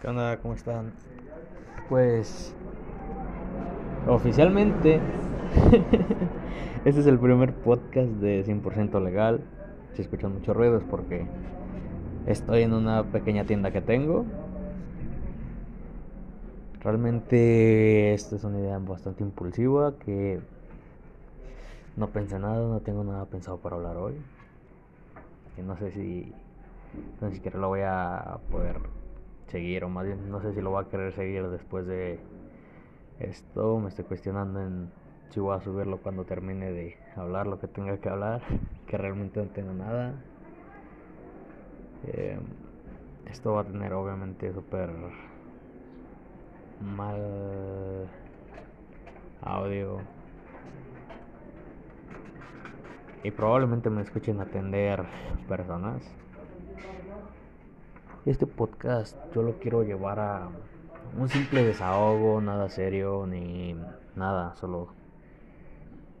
¿Qué onda? ¿Cómo están? Pues oficialmente este es el primer podcast de 100% legal. Si escuchan mucho ruido es porque estoy en una pequeña tienda que tengo. Realmente esta es una idea bastante impulsiva que no pensé nada, no tengo nada pensado para hablar hoy. Que no sé si ni siquiera lo voy a poder seguir o más bien no sé si lo voy a querer seguir después de esto me estoy cuestionando en si voy a subirlo cuando termine de hablar lo que tenga que hablar que realmente no tengo nada. Eh, esto va a tener obviamente súper mal audio. Y probablemente me escuchen atender personas este podcast yo lo quiero llevar a un simple desahogo, nada serio ni nada, solo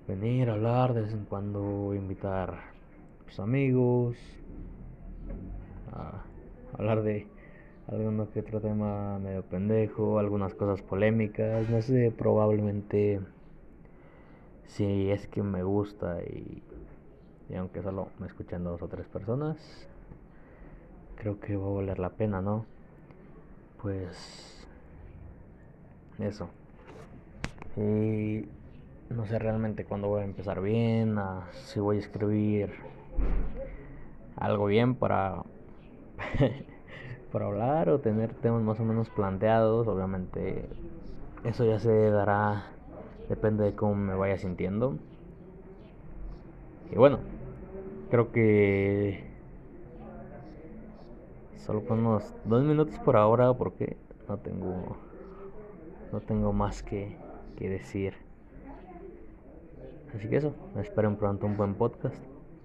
venir a hablar de vez en cuando, invitar a amigos, a hablar de alguno que otro tema medio pendejo, algunas cosas polémicas, no sé, probablemente si es que me gusta y, y aunque solo me escuchan dos o tres personas, creo que va a valer la pena, ¿no? Pues eso. Y no sé realmente cuándo voy a empezar bien, si voy a escribir algo bien para para hablar o tener temas más o menos planteados, obviamente eso ya se dará depende de cómo me vaya sintiendo. Y bueno, creo que Solo con unos dos minutos por ahora porque no tengo no tengo más que, que decir. Así que eso, esperen pronto un buen podcast.